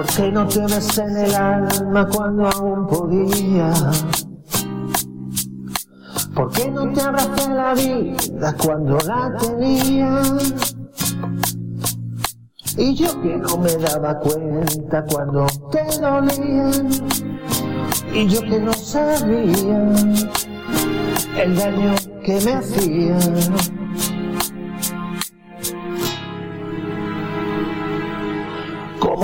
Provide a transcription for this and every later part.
que no te besé en el alma cuando aún podía? ¿Por qué no te abracé la vida cuando la tenía? Y yo que no me daba cuenta cuando te dolían. Y yo que no sabía el daño que me hacían.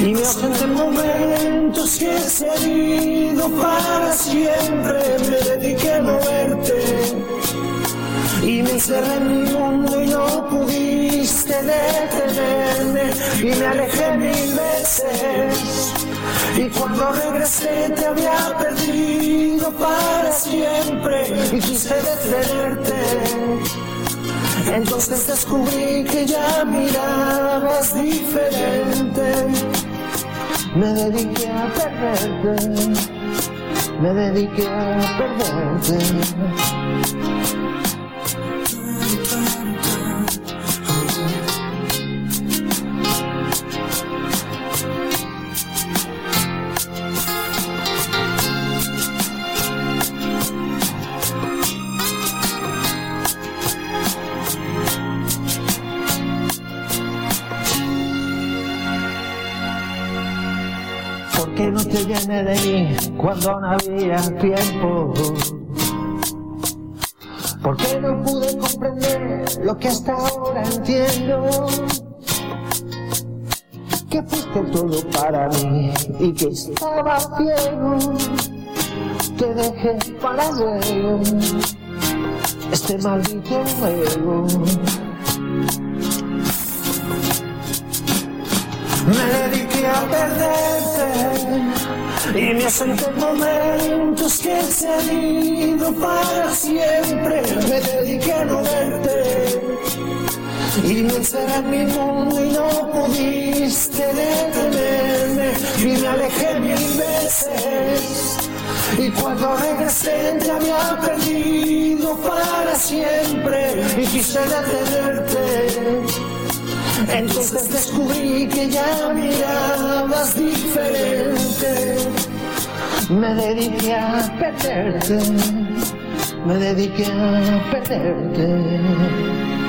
y me ausente en momentos que se han ido para siempre. Me dediqué a no verte y me encerré en mi mundo y no pudiste detenerme y me alejé mil veces. Y cuando regresé te había perdido para siempre y quise detenerte. Entonces descubrí que ya mirabas diferente. Me dediqué a perderte, me dediqué a perderte. ¿Por qué no te llené de mí cuando no había tiempo? ¿Por qué no pude comprender lo que hasta ahora entiendo? Que fuiste todo para mí y que estaba ciego. Te dejé para luego este maldito juego. Y me en momentos que se han ido para siempre. Me dediqué a no verte y me encerré en mi mundo y no pudiste detenerme y me alejé mil veces. Y cuando regresé te había perdido para siempre y quise detenerte. Entonces descubrí que ya mirabas diferente. Me dediqué a perderte, me dediqué a perderte.